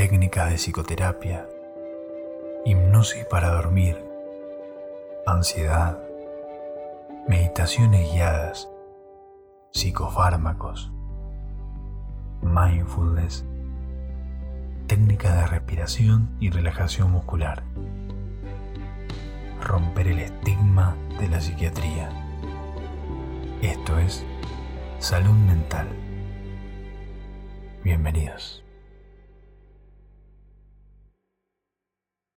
técnicas de psicoterapia, hipnosis para dormir, ansiedad, meditaciones guiadas, psicofármacos, mindfulness, técnicas de respiración y relajación muscular, romper el estigma de la psiquiatría. Esto es salud mental. Bienvenidos.